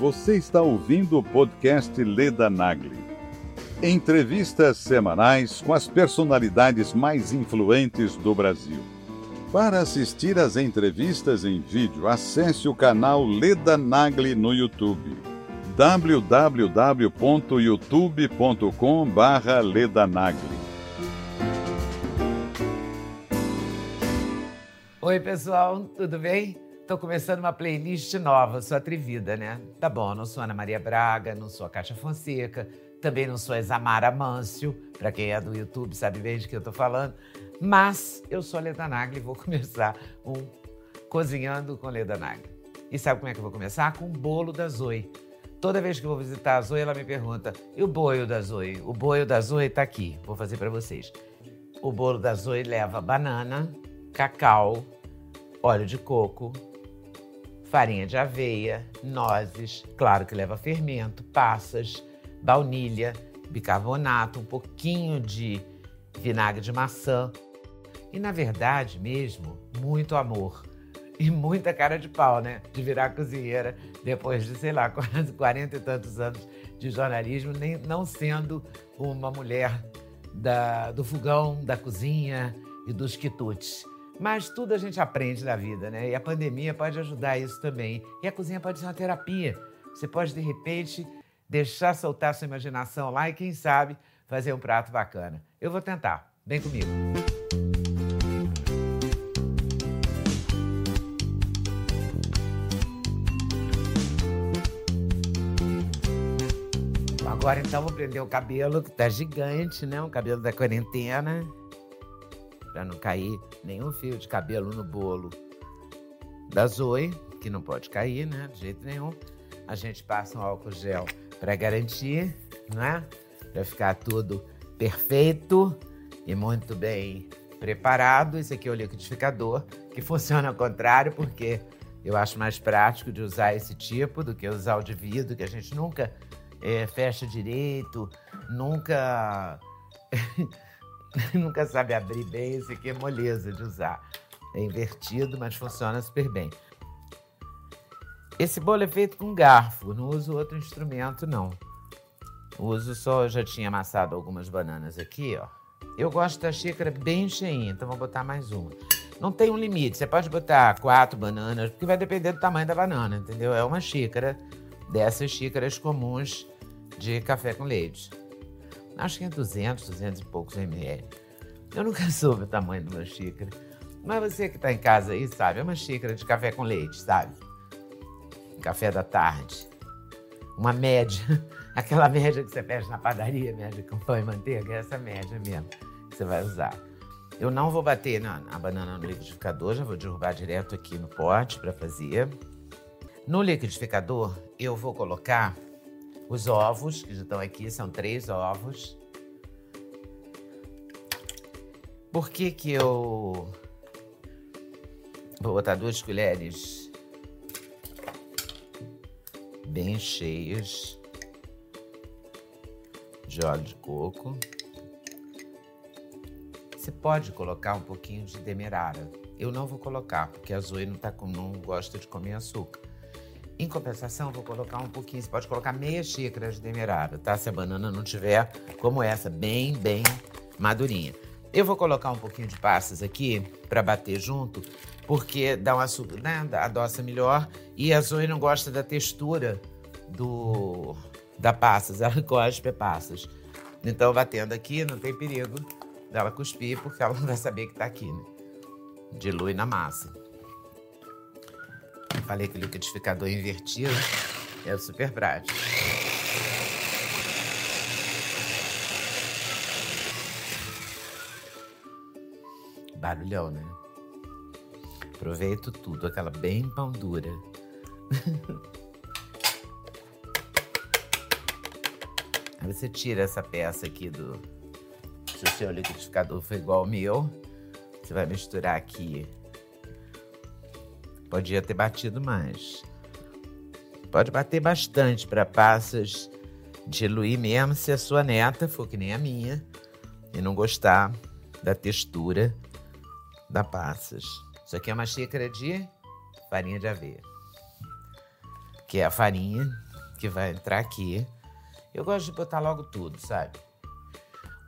Você está ouvindo o podcast Leda Nagli. Entrevistas semanais com as personalidades mais influentes do Brasil. Para assistir às entrevistas em vídeo, acesse o canal Leda Nagli no YouTube. www.youtube.com/ledanagli. Oi, pessoal, tudo bem? Tô começando uma playlist nova, sou atrevida, né? Tá bom, não sou Ana Maria Braga, não sou a Caixa Fonseca, também não sou a Examara Mâncio, para quem é do YouTube sabe bem de que eu tô falando, mas eu sou a Leda Nagli e vou começar um Cozinhando com Leda Nagli. E sabe como é que eu vou começar? Com o bolo da Zoe. Toda vez que eu vou visitar a Zoe, ela me pergunta: e o boio da Zoe? O boio da Zoe tá aqui, vou fazer para vocês. O bolo da Zoe leva banana, cacau, óleo de coco, farinha de aveia, nozes, claro que leva fermento, passas, baunilha, bicarbonato, um pouquinho de vinagre de maçã e, na verdade mesmo, muito amor. E muita cara de pau, né? De virar cozinheira depois de, sei lá, quase 40 e tantos anos de jornalismo, nem, não sendo uma mulher da, do fogão, da cozinha e dos quitutes. Mas tudo a gente aprende na vida, né? E a pandemia pode ajudar isso também. E a cozinha pode ser uma terapia. Você pode, de repente, deixar soltar sua imaginação lá e, quem sabe, fazer um prato bacana. Eu vou tentar. Vem comigo. Agora então vou prender o cabelo, que tá gigante, né? O cabelo da quarentena para não cair nenhum fio de cabelo no bolo da Zoe, que não pode cair, né, de jeito nenhum. A gente passa um álcool gel para garantir, né, para ficar tudo perfeito e muito bem preparado. Esse aqui é o liquidificador, que funciona ao contrário, porque eu acho mais prático de usar esse tipo do que usar o de vidro, que a gente nunca é, fecha direito, nunca nunca sabe abrir bem, esse aqui é moleza de usar. É invertido, mas funciona super bem. Esse bolo é feito com garfo, não uso outro instrumento, não. Uso só, já tinha amassado algumas bananas aqui, ó. Eu gosto da xícara bem cheinha, então vou botar mais uma. Não tem um limite, você pode botar quatro bananas, porque vai depender do tamanho da banana, entendeu? É uma xícara dessas xícaras comuns de café com leite. Acho que é 200, 200 e poucos ml. Eu nunca soube o tamanho de uma xícara. Mas você que está em casa aí sabe, é uma xícara de café com leite, sabe? Café da tarde. Uma média. Aquela média que você pede na padaria, média com pão e manteiga, é essa média mesmo que você vai usar. Eu não vou bater na, na banana no liquidificador, já vou derrubar direto aqui no pote para fazer. No liquidificador, eu vou colocar os ovos, que já estão aqui, são três ovos. Por que que eu vou botar duas colheres bem cheias de óleo de coco? Você pode colocar um pouquinho de demerara. Eu não vou colocar, porque a Zoe não, tá com, não gosta de comer açúcar. Em compensação, vou colocar um pouquinho, você pode colocar meia xícara de demerara, tá? Se a banana não tiver como essa, bem, bem madurinha. Eu vou colocar um pouquinho de passas aqui para bater junto, porque dá um açúcar, né? Adoça melhor. E a Zoe não gosta da textura do da passas, ela de passas. Então, batendo aqui, não tem perigo dela cuspir, porque ela não vai saber que tá aqui, né? Dilui na massa. Falei que o liquidificador invertido é super prático. Barulhão, né? Aproveito tudo, aquela bem pão dura. Aí você tira essa peça aqui do. Se o seu liquidificador for igual ao meu, você vai misturar aqui Podia ter batido mais. Pode bater bastante para passas diluir mesmo se a sua neta for que nem a minha e não gostar da textura da passas. Isso aqui é uma xícara de farinha de aveia, que é a farinha que vai entrar aqui. Eu gosto de botar logo tudo, sabe?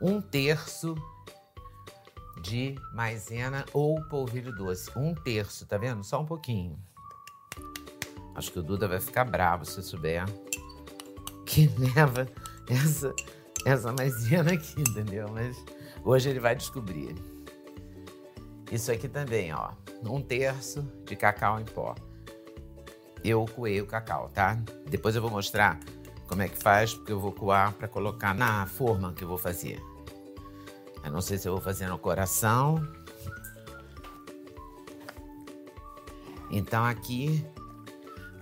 Um terço de maisena ou polvilho doce. Um terço, tá vendo? Só um pouquinho. Acho que o Duda vai ficar bravo se souber que leva essa, essa maisena aqui, entendeu? Mas hoje ele vai descobrir. Isso aqui também, ó. Um terço de cacau em pó. Eu coei o cacau, tá? Depois eu vou mostrar como é que faz, porque eu vou coar para colocar na forma que eu vou fazer. Eu não sei se eu vou fazer no coração. Então aqui,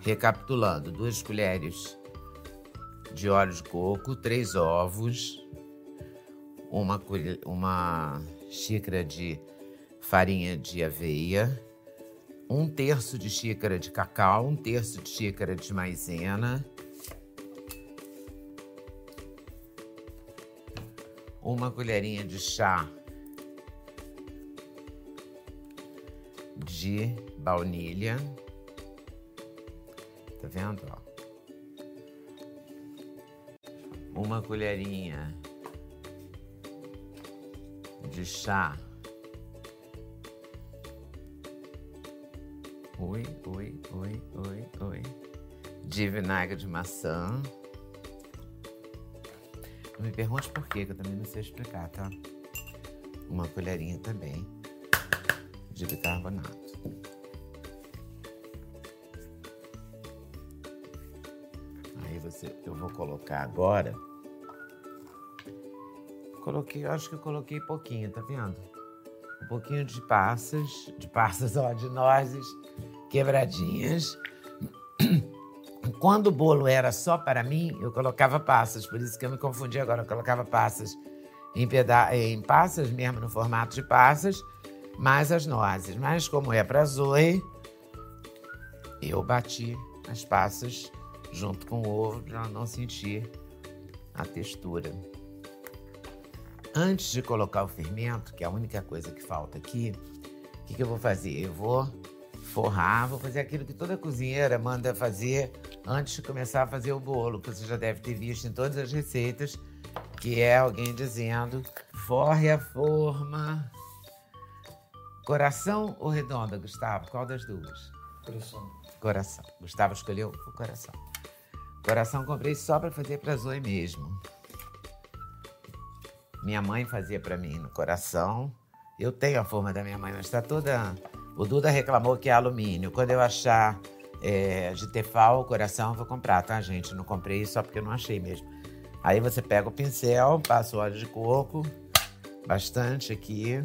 recapitulando, duas colheres de óleo de coco, três ovos, uma, uma xícara de farinha de aveia, um terço de xícara de cacau, um terço de xícara de maisena, uma colherinha de chá de baunilha. Tá vendo? Ó? Uma colherinha de chá Oi, oi, oi, oi, oi. De vinagre de maçã. Não me pergunte por quê, que eu também não sei explicar, tá? Uma colherinha também de bicarbonato. Aí você, eu vou colocar agora. Coloquei, acho que eu coloquei pouquinho, tá vendo? Um pouquinho de passas, de passas, ó, de nozes quebradinhas. Quando o bolo era só para mim, eu colocava passas, por isso que eu me confundi agora. Eu colocava passas em, peda em passas mesmo, no formato de passas, mais as nozes. Mas como é para Zoe, eu bati as passas junto com o ovo para não sentir a textura. Antes de colocar o fermento, que é a única coisa que falta aqui, o que, que eu vou fazer? Eu vou forrar, vou fazer aquilo que toda cozinheira manda fazer antes de começar a fazer o bolo, que você já deve ter visto em todas as receitas, que é alguém dizendo: forre a forma. Coração ou redonda, Gustavo? Qual das duas? Coração. Coração. Gustavo escolheu o coração. Coração comprei só para fazer para Zoe mesmo. Minha mãe fazia para mim no coração. Eu tenho a forma da minha mãe, mas está toda o Duda reclamou que é alumínio. Quando eu achar é, de Tefal, coração, vou comprar, tá, gente? Não comprei só porque eu não achei mesmo. Aí você pega o pincel, passa o óleo de coco, bastante aqui.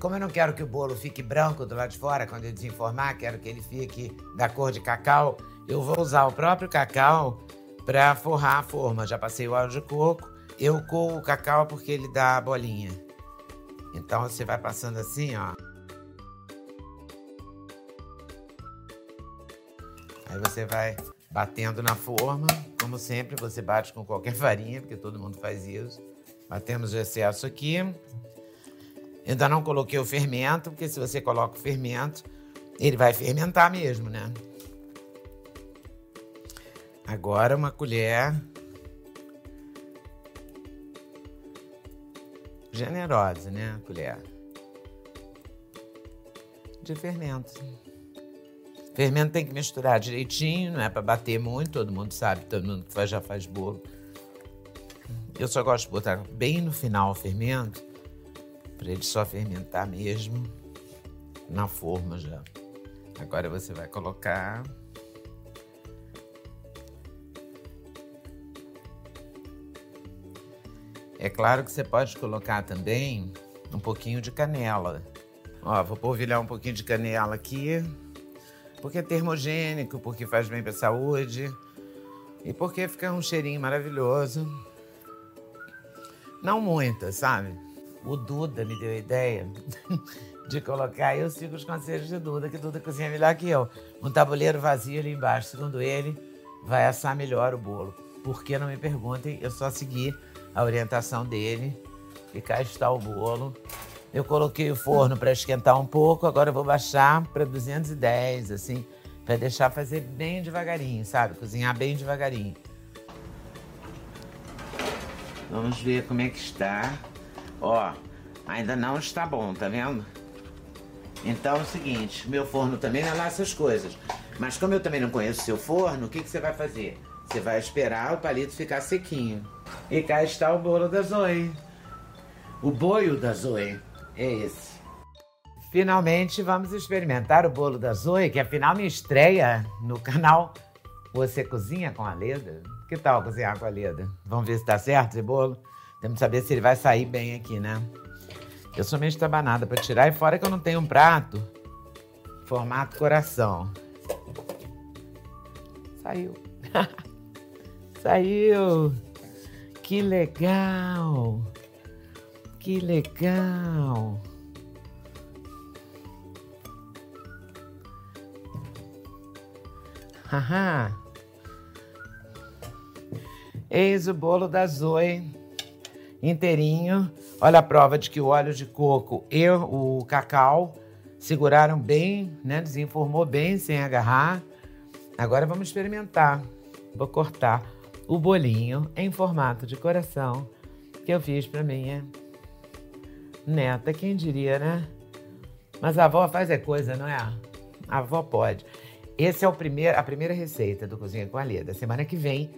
Como eu não quero que o bolo fique branco do lado de fora, quando eu desenformar, quero que ele fique da cor de cacau, eu vou usar o próprio cacau para forrar a forma. Já passei o óleo de coco, eu coo o cacau porque ele dá a bolinha. Então você vai passando assim, ó. Aí você vai batendo na forma, como sempre, você bate com qualquer farinha, porque todo mundo faz isso. Batemos o excesso aqui. Ainda não coloquei o fermento, porque se você coloca o fermento, ele vai fermentar mesmo, né? Agora uma colher generosa, né? Colher de fermento. Fermento tem que misturar direitinho, não é para bater muito, todo mundo sabe, todo mundo que já faz bolo. Eu só gosto de botar bem no final o fermento, para ele só fermentar mesmo na forma já. Agora você vai colocar É claro que você pode colocar também um pouquinho de canela. Ó, vou polvilhar um pouquinho de canela aqui porque é termogênico, porque faz bem para a saúde e porque fica um cheirinho maravilhoso. Não muita, sabe? O Duda me deu a ideia de colocar, eu sigo os conselhos de Duda, que Duda cozinha melhor que eu. Um tabuleiro vazio ali embaixo, segundo ele, vai assar melhor o bolo. Por que não me perguntem, eu só segui a orientação dele e cá está o bolo. Eu coloquei o forno para esquentar um pouco, agora eu vou baixar para 210, assim. Pra deixar fazer bem devagarinho, sabe? Cozinhar bem devagarinho. Vamos ver como é que está. Ó, ainda não está bom, tá vendo? Então é o seguinte, meu forno também não é lá essas coisas. Mas como eu também não conheço seu forno, o que, que você vai fazer? Você vai esperar o palito ficar sequinho. E cá está o bolo da Zoe. O boio da Zoe é esse. Finalmente vamos experimentar o bolo da Zoe, que afinal me estreia no canal Você Cozinha com a Leda. Que tal cozinhar com a Leda? Vamos ver se dá certo esse bolo? Temos que saber se ele vai sair bem aqui, né? Eu sou meio estabanada para tirar e fora que eu não tenho um prato formato coração. Saiu. Saiu. Que legal. Que legal. Haha. Eis o bolo da Zoe inteirinho. Olha a prova de que o óleo de coco e o cacau seguraram bem, né? Desenformou bem sem agarrar. Agora vamos experimentar. Vou cortar o bolinho em formato de coração que eu fiz para minha neta. Quem diria, né? Mas a avó faz é coisa, não é? A avó pode. Esse é o primeiro, a primeira receita do Cozinha com a Leda. Semana que vem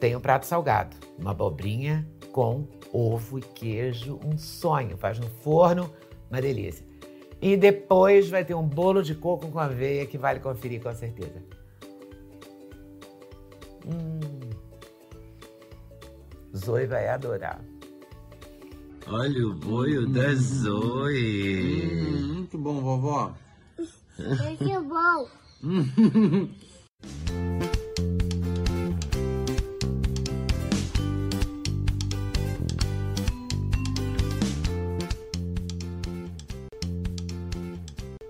tem um prato salgado, uma abobrinha com ovo e queijo, um sonho. Faz no forno, uma delícia. E depois vai ter um bolo de coco com aveia que vale conferir com certeza. Hum. Zoe vai adorar. Olha o boio da Zoe. Hum, muito bom, vovó. Muito bom.